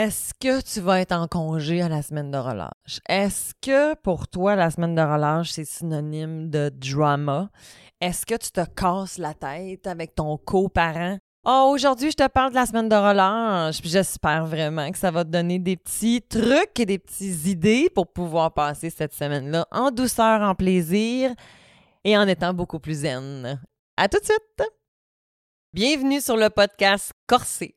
Est-ce que tu vas être en congé à la semaine de relâche? Est-ce que pour toi, la semaine de relâche, c'est synonyme de drama? Est-ce que tu te casses la tête avec ton coparent? Oh, aujourd'hui, je te parle de la semaine de relâche, puis j'espère vraiment que ça va te donner des petits trucs et des petites idées pour pouvoir passer cette semaine-là en douceur, en plaisir et en étant beaucoup plus zen. À tout de suite! Bienvenue sur le podcast Corsé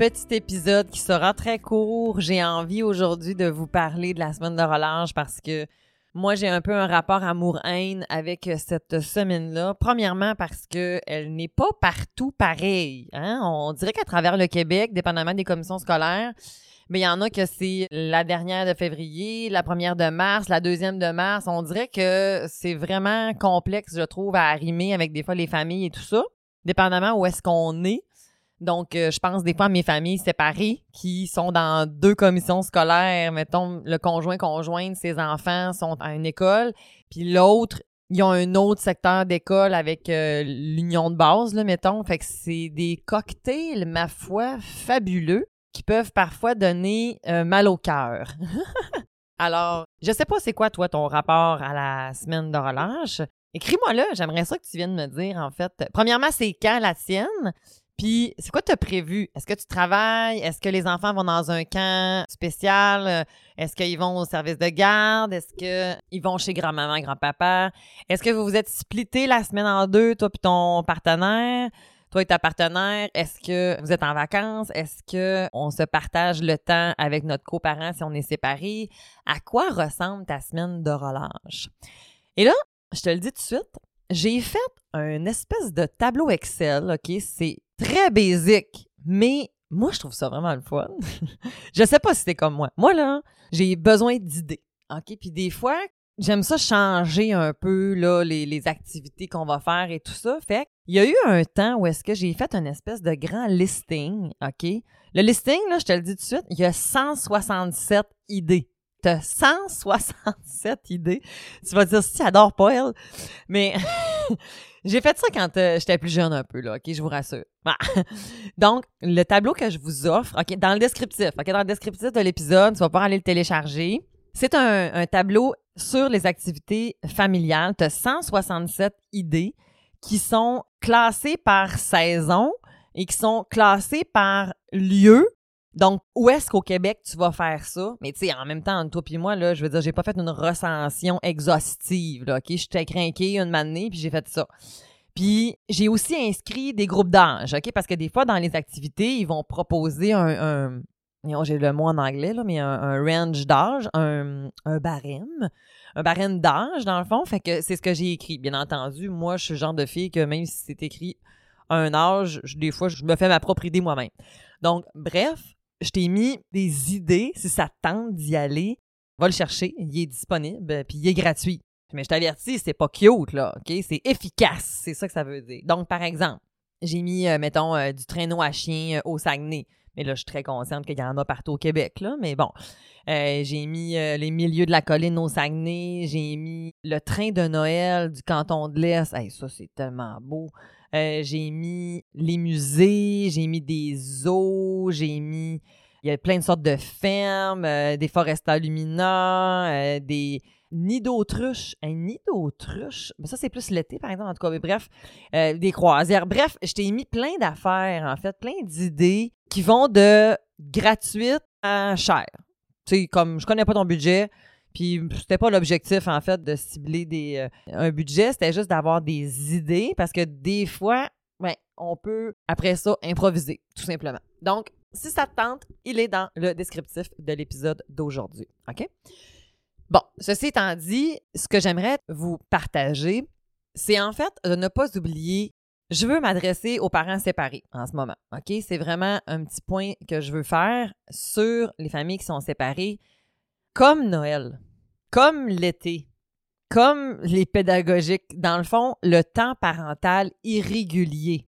Petit épisode qui sera très court. J'ai envie aujourd'hui de vous parler de la semaine de relâche parce que moi, j'ai un peu un rapport amour-haine avec cette semaine-là. Premièrement, parce qu'elle n'est pas partout pareille. Hein? On dirait qu'à travers le Québec, dépendamment des commissions scolaires, mais il y en a que c'est la dernière de février, la première de mars, la deuxième de mars. On dirait que c'est vraiment complexe, je trouve, à arrimer avec des fois les familles et tout ça, dépendamment où est-ce qu'on est. Donc, euh, je pense des fois à mes familles séparées qui sont dans deux commissions scolaires. Mettons, le conjoint conjointe, ses enfants sont à une école, puis l'autre, ils ont un autre secteur d'école avec euh, l'union de base, là, mettons. Fait que c'est des cocktails, ma foi, fabuleux qui peuvent parfois donner euh, mal au cœur. Alors, je sais pas c'est quoi, toi, ton rapport à la semaine de relâche. Écris-moi là, j'aimerais ça que tu viennes me dire, en fait. Premièrement, c'est quand la tienne? Puis, c'est quoi tu as prévu? Est-ce que tu travailles? Est-ce que les enfants vont dans un camp spécial? Est-ce qu'ils vont au service de garde? Est-ce qu'ils vont chez grand-maman, grand-papa? Est-ce que vous vous êtes splitté la semaine en deux, toi et ton partenaire? Toi et ta partenaire, est-ce que vous êtes en vacances? Est-ce que on se partage le temps avec notre coparent si on est séparés? À quoi ressemble ta semaine de relâche? Et là, je te le dis tout de suite, j'ai fait un espèce de tableau Excel, OK? C'est très basique, mais moi, je trouve ça vraiment le fun. je sais pas si c'est comme moi. Moi, là, j'ai besoin d'idées. OK? Puis des fois, j'aime ça changer un peu les, activités qu'on va faire et tout ça. Fait il y a eu un temps où est-ce que j'ai fait une espèce de grand listing, OK? Le listing, là, je te le dis tout de suite, il y a 167 idées. T'as 167 idées. Tu vas dire, si, adore pas elle. Mais J'ai fait ça quand euh, j'étais plus jeune un peu, là, OK, je vous rassure. Ah. Donc, le tableau que je vous offre, OK, dans le descriptif, OK, dans le descriptif de l'épisode, tu vas pouvoir aller le télécharger. C'est un, tableau sur les activités familiales. Tu as 167 idées qui sont classées par saison et qui sont classées par lieu donc, où est-ce qu'au Québec tu vas faire ça? Mais tu sais, en même temps, toi puis moi, je veux dire, j'ai pas fait une recension exhaustive, là, OK? J'étais craqué une année, puis j'ai fait ça. Puis, j'ai aussi inscrit des groupes d'âge, OK? Parce que des fois, dans les activités, ils vont proposer un... j'ai le mot en anglais, là, mais un, range d'âge, un, un barème un barème d'âge, dans le fond. Fait que c'est ce que j'ai écrit. Bien entendu, moi, je suis le genre de fille que même si c'est écrit un âge, des fois, je me fais ma propre idée moi-même. Donc, bref, je t'ai mis des idées. Si ça tente d'y aller, va le chercher. Il est disponible, puis il est gratuit. Mais je t'avertis, c'est pas cute, là, OK? C'est efficace, c'est ça que ça veut dire. Donc, par exemple, j'ai mis, euh, mettons, euh, du traîneau à chien euh, au Saguenay. Mais là, je suis très consciente qu'il y en a partout au Québec, là. Mais bon, j'ai mis les milieux de la colline au Saguenay. J'ai mis le train de Noël du canton de l'Est. Hey, ça, c'est tellement beau. Euh, j'ai mis les musées, j'ai mis des zoos, j'ai mis. Il y a plein de sortes de fermes, euh, des forestas luminants, euh, des nids d'autruche. Un nid d'autruche, ça c'est plus l'été par exemple, en tout cas. Mais bref, des croisières. Bref, je t'ai mis plein d'affaires, en fait, plein d'idées qui vont de gratuite à cher. Tu sais, comme je connais pas ton budget, puis c'était pas l'objectif, en fait, de cibler des, euh, un budget, c'était juste d'avoir des idées parce que des fois, ouais, on peut, après ça, improviser, tout simplement. Donc, si ça te tente, il est dans le descriptif de l'épisode d'aujourd'hui. OK? Bon, ceci étant dit, ce que j'aimerais vous partager, c'est en fait de ne pas oublier je veux m'adresser aux parents séparés en ce moment. OK? C'est vraiment un petit point que je veux faire sur les familles qui sont séparées. Comme Noël, comme l'été, comme les pédagogiques, dans le fond, le temps parental irrégulier.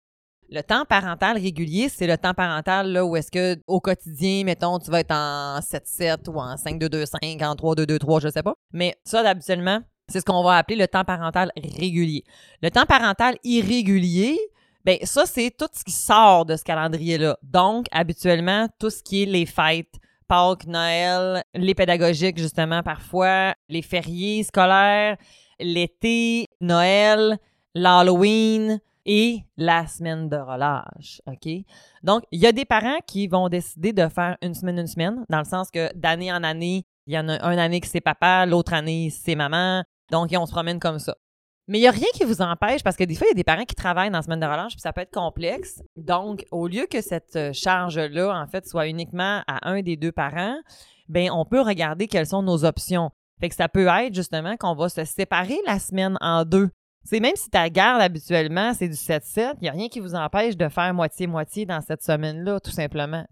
Le temps parental régulier, c'est le temps parental là où est-ce que au quotidien, mettons, tu vas être en 7-7 ou en 5-2-2-5, en 3-2-2-3, je sais pas. Mais ça, habituellement, c'est ce qu'on va appeler le temps parental régulier. Le temps parental irrégulier, ben ça, c'est tout ce qui sort de ce calendrier-là. Donc, habituellement, tout ce qui est les fêtes, Pâques, Noël, les pédagogiques, justement, parfois, les fériés scolaires, l'été, Noël, l'Halloween et la semaine de relâche. OK? Donc, il y a des parents qui vont décider de faire une semaine, une semaine, dans le sens que d'année en année, il y en a une année que c'est papa, l'autre année c'est maman, donc, on se promène comme ça. Mais il n'y a rien qui vous empêche, parce que des fois, il y a des parents qui travaillent dans la semaine de relâche, puis ça peut être complexe. Donc, au lieu que cette euh, charge-là, en fait, soit uniquement à un des deux parents, ben on peut regarder quelles sont nos options. Fait que ça peut être justement qu'on va se séparer la semaine en deux. C'est même si ta garde habituellement, c'est du 7-7, il n'y a rien qui vous empêche de faire moitié-moitié dans cette semaine-là, tout simplement.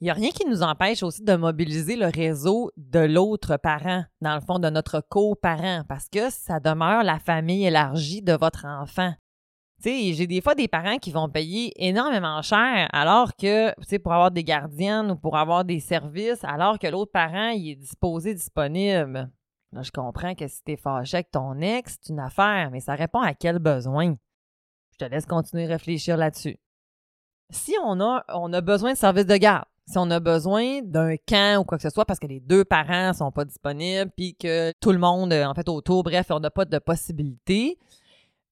Il n'y a rien qui nous empêche aussi de mobiliser le réseau de l'autre parent, dans le fond, de notre coparent, parce que ça demeure la famille élargie de votre enfant. J'ai des fois des parents qui vont payer énormément cher alors que, pour avoir des gardiennes ou pour avoir des services, alors que l'autre parent, est disposé, disponible. Là, je comprends que si t'es fâché avec ton ex, c'est une affaire, mais ça répond à quel besoin? Je te laisse continuer à réfléchir là-dessus. Si on a, on a besoin de services de garde, si on a besoin d'un camp ou quoi que ce soit parce que les deux parents sont pas disponibles puis que tout le monde en fait autour bref on n'a pas de possibilité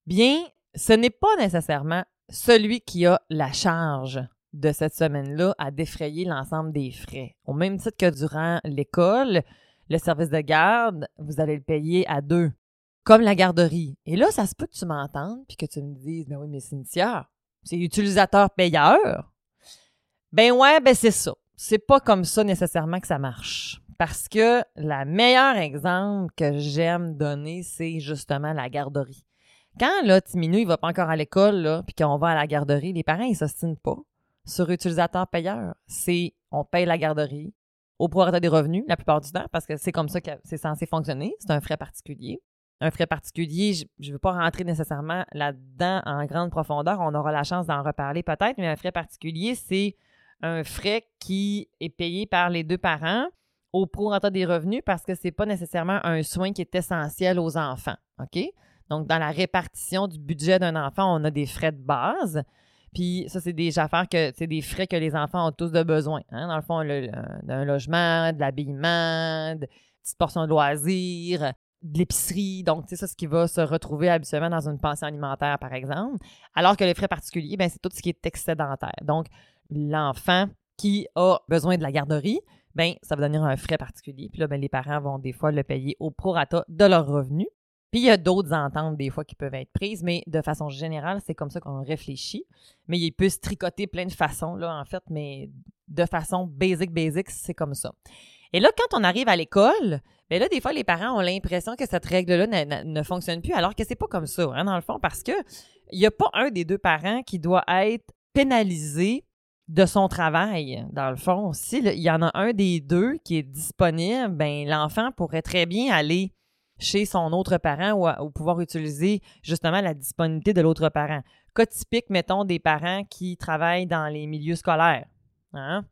bien ce n'est pas nécessairement celui qui a la charge de cette semaine-là à défrayer l'ensemble des frais. Au même titre que durant l'école, le service de garde, vous allez le payer à deux, comme la garderie. Et là, ça se peut que tu m'entendes puis que tu me dises, mais oui, mais Cynthia, c'est utilisateur-payeur. Ben ouais, ben c'est ça. C'est pas comme ça nécessairement que ça marche. Parce que le meilleur exemple que j'aime donner, c'est justement la garderie. Quand là, Timinou, il va pas encore à l'école, là, puis qu'on va à la garderie, les parents, ils s'ostinent pas sur utilisateur payeur. C'est on paye la garderie au prorata des revenus la plupart du temps, parce que c'est comme ça que c'est censé fonctionner. C'est un frais particulier. Un frais particulier, je ne veux pas rentrer nécessairement là-dedans en grande profondeur. On aura la chance d'en reparler peut-être, mais un frais particulier, c'est un frais qui est payé par les deux parents au prorata des revenus parce que c'est pas nécessairement un soin qui est essentiel aux enfants. OK? Donc, dans la répartition du budget d'un enfant, on a des frais de base. Puis ça, c'est des affaires que c'est des frais que les enfants ont tous de besoin. Hein? Dans le fond, d'un logement, de l'habillement, de petites portions de loisirs, de l'épicerie. Donc, c'est ça ce qui va se retrouver habituellement dans une pension alimentaire, par exemple. Alors que les frais particuliers, ben, c'est tout ce qui est excédentaire. Donc, l'enfant qui a besoin de la garderie, ben ça va devenir un frais particulier. Puis là, ben, les parents vont des fois le payer au prorata de leur revenu. Puis il y a d'autres ententes des fois qui peuvent être prises, mais de façon générale, c'est comme ça qu'on réfléchit. Mais il peut se tricoter plein de façons, là, en fait, mais de façon basic, basic, c'est comme ça. Et là, quand on arrive à l'école, ben là, des fois, les parents ont l'impression que cette règle-là ne, fonctionne plus, alors que c'est pas comme ça, hein, dans le fond, parce que il n'y a pas un des deux parents qui doit être pénalisé de son travail, dans le fond. S'il y en a un des deux qui est disponible, ben l'enfant pourrait très bien aller chez son autre parent ou, pouvoir utiliser justement la disponibilité de l'autre parent. Cas typique, mettons, des parents qui travaillent dans les milieux scolaires. Hein.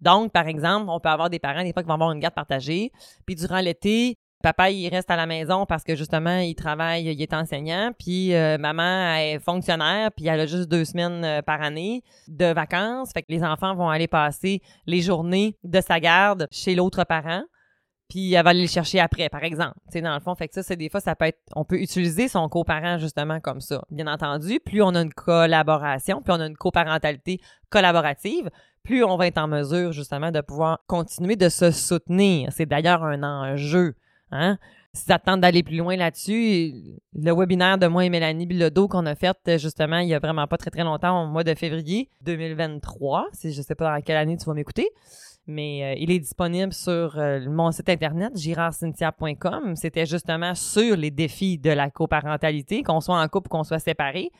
Donc, par exemple, on peut avoir des parents, des fois, qui vont avoir une garde partagée, puis durant l'été, papa, il reste à la maison parce que justement, il travaille, il est enseignant, puis euh, maman est fonctionnaire, puis elle a juste deux semaines euh, par année de vacances. Fait que les enfants vont aller passer les journées de sa garde chez l'autre parent. Puis elle va aller le chercher après, par exemple. Tu dans le fond, fait que ça, c'est des fois, ça peut être, on peut utiliser son coparent justement comme ça. Bien entendu, plus on a une collaboration, plus on a une coparentalité collaborative, plus on va être en mesure justement de pouvoir continuer de se soutenir. C'est d'ailleurs un enjeu Hein? Si tu attends d'aller plus loin là-dessus, le webinaire de moi et Mélanie Bilodeau qu'on a fait justement il y a vraiment pas très très longtemps, au mois de février 2023, si je sais pas dans quelle année tu vas m'écouter, mais euh, il est disponible sur euh, mon site internet girardcynthia.com. C'était justement sur les défis de la coparentalité, qu'on soit en couple ou qu'on soit séparé.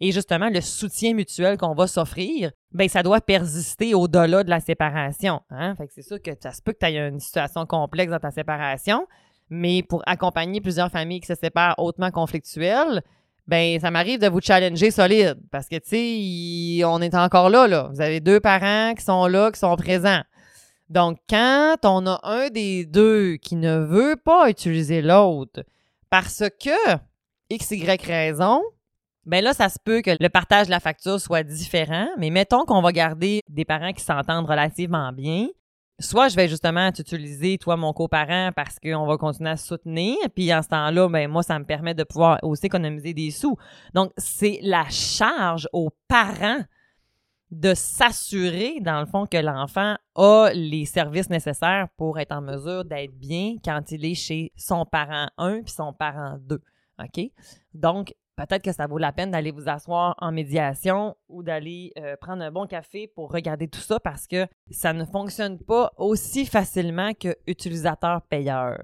et justement le soutien mutuel qu'on va s'offrir, ben ça doit persister au-delà de la séparation. Hein? C'est sûr que ça se peut que tu aies une situation complexe dans ta séparation, mais pour accompagner plusieurs familles qui se séparent hautement conflictuelles, ben ça m'arrive de vous challenger solide parce que tu sais, on est encore là là. Vous avez deux parents qui sont là, qui sont présents. Donc quand on a un des deux qui ne veut pas utiliser l'autre parce que x y raison, ben là, ça se peut que le partage de la facture soit différent, mais mettons qu'on va garder des parents qui s'entendent relativement bien. Soit je vais justement t'utiliser, toi, mon coparent, parce qu'on va continuer à soutenir, puis en ce temps-là, ben moi, ça me permet de pouvoir aussi économiser des sous. Donc, c'est la charge aux parents de s'assurer, dans le fond, que l'enfant a les services nécessaires pour être en mesure d'être bien quand il est chez son parent 1 puis son parent 2. OK? Donc, peut-être que ça vaut la peine d'aller vous asseoir en médiation ou d'aller euh, prendre un bon café pour regarder tout ça parce que ça ne fonctionne pas aussi facilement que utilisateur-payeur.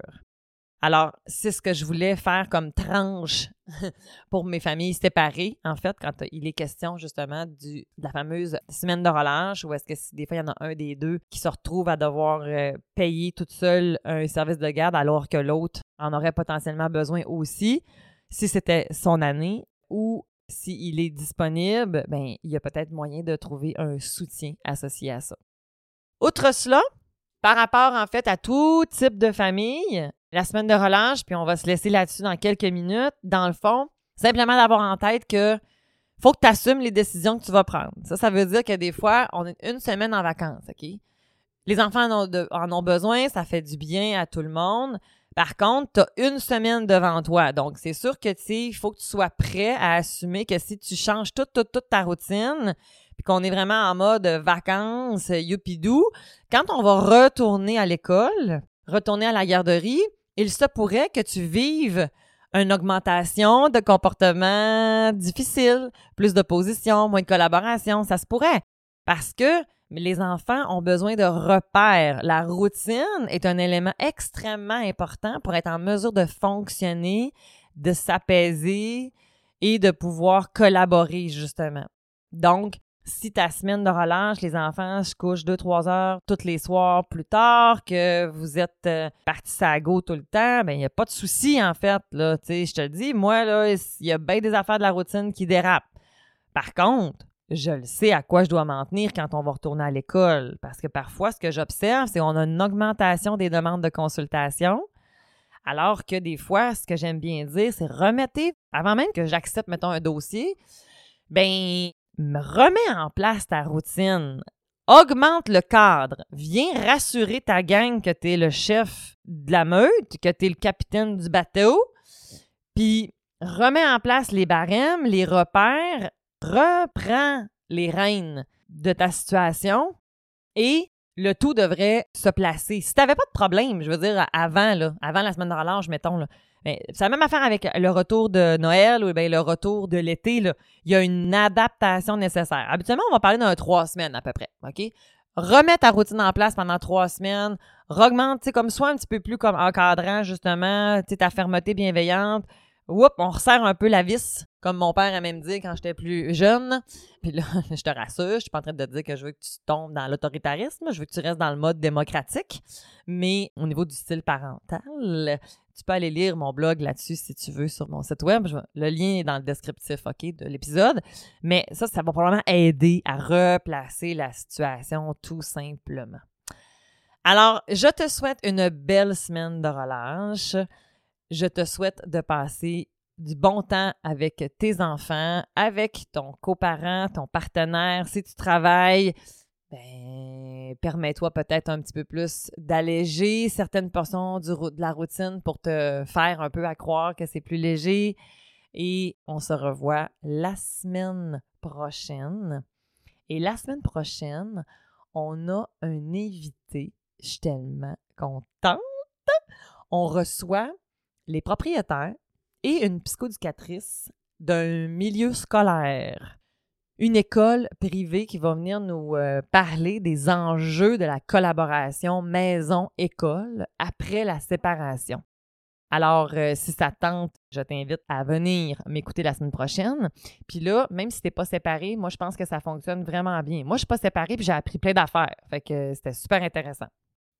Alors, c'est ce que je voulais faire comme tranche pour mes familles séparées, en fait, quand il est question justement du, de la fameuse semaine de relâche, ou est-ce que des fois il y en a un des deux qui se retrouve à devoir euh, payer toute seule un service de garde alors que l'autre en aurait potentiellement besoin aussi si c'était son année ou s'il est disponible, ben, il y a peut-être moyen de trouver un soutien associé à ça. Outre cela, par rapport en fait à tout type de famille, la semaine de relâche, puis on va se laisser là-dessus dans quelques minutes, dans le fond, simplement d'avoir en tête que faut que tu assumes les décisions que tu vas prendre. Ça, ça veut dire que des fois, on est une semaine en vacances, OK? Les enfants en ont, en ont besoin, ça fait du bien à tout le monde. Par contre, tu as une semaine devant toi. Donc, c'est sûr que, tu il faut que tu sois prêt à assumer que si tu changes toute, toute, toute ta routine, puis qu'on est vraiment en mode vacances, youpidou, quand on va retourner à l'école, retourner à la garderie, il se pourrait que tu vives une augmentation de comportements difficiles, plus d'opposition, moins de collaboration, ça se pourrait. Parce que mais les enfants ont besoin de repères. La routine est un élément extrêmement important pour être en mesure de fonctionner, de s'apaiser et de pouvoir collaborer, justement. Donc, si ta semaine de relâche, les enfants se couchent deux, trois heures tous les soirs plus tard, que vous êtes euh, partis à go tout le temps, ben il n'y a pas de souci, en fait. Là, je te dis, moi, il y a bien des affaires de la routine qui dérapent. Par contre, je le sais à quoi je dois m'en tenir quand on va retourner à l'école. Parce que parfois, ce que j'observe, c'est qu'on a une augmentation des demandes de consultation. Alors que des fois, ce que j'aime bien dire, c'est remettez, avant même que j'accepte, mettons, un dossier, ben, remets en place ta routine. Augmente le cadre. Viens rassurer ta gang que tu es le chef de la meute, que tu es le capitaine du bateau. Puis, remets en place les barèmes, les repères reprends les rênes de ta situation et le tout devrait se placer. Si tu n'avais pas de problème, je veux dire, avant, avant la semaine de relâche, mettons, là, ben, c'est la même affaire avec le retour de Noël ou bien le retour de l'été. Il y a une adaptation nécessaire. Habituellement, on va parler d'un trois semaines à peu près. OK? Remets ta routine en place pendant trois semaines. Augmente, comme soit un petit peu plus comme encadrant, justement, ta fermeté bienveillante. Oups, on resserre un peu la vis, comme mon père aimait me dire quand j'étais plus jeune. Puis là, je te rassure, je suis pas en train de te dire que je veux que tu tombes dans l'autoritarisme, je veux que tu restes dans le mode démocratique. Mais au niveau du style parental, tu peux aller lire mon blog là-dessus si tu veux sur mon site web. Le lien est dans le descriptif, OK, de l'épisode. Mais ça, ça va probablement aider à replacer la situation tout simplement. Alors, je te souhaite une belle semaine de relâche je te souhaite de passer du bon temps avec tes enfants, avec ton coparent, ton partenaire. Si tu travailles, ben, permets-toi peut-être un petit peu plus d'alléger certaines portions de la routine pour te faire un peu à croire que c'est plus léger. Et on se revoit la semaine prochaine. Et la semaine prochaine, on a un invité. Je suis tellement contente. On reçoit les propriétaires et une psychoducatrice d'un milieu scolaire. Une école privée qui va venir nous euh, parler des enjeux de la collaboration maison-école après la séparation. Alors, euh, si ça tente, je t'invite à venir m'écouter la semaine prochaine. Puis là, même si t'es pas séparé, moi, je pense que ça fonctionne vraiment bien. Moi, je suis pas séparée, puis j'ai appris plein d'affaires. Fait que c'était super intéressant.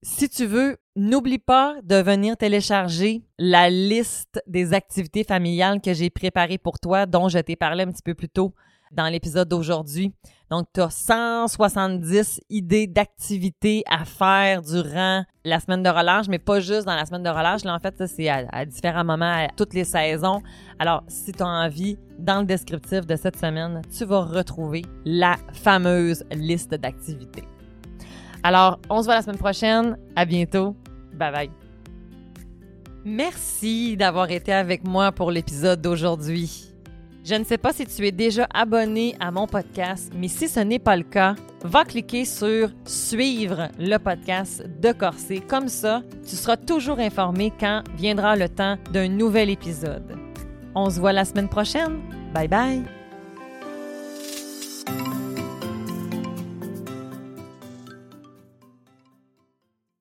Si tu veux, n'oublie pas de venir télécharger la liste des activités familiales que j'ai préparées pour toi, dont je t'ai parlé un petit peu plus tôt dans l'épisode d'aujourd'hui. Donc, tu as 170 idées d'activités à faire durant la semaine de relâche, mais pas juste dans la semaine de relâche. Là, en fait, c'est à, différents moments, à toutes les saisons. Alors, si tu as envie, dans le descriptif de cette semaine, tu vas retrouver la fameuse liste d'activités. Alors, on se voit la semaine prochaine. À bientôt. Bye bye. Merci d'avoir été avec moi pour l'épisode d'aujourd'hui. Je ne sais pas si tu es déjà abonné à mon podcast, mais si ce n'est pas le cas, va cliquer sur Suivre le podcast de Corset. Comme ça, tu seras toujours informé quand viendra le temps d'un nouvel épisode. On se voit la semaine prochaine. Bye bye!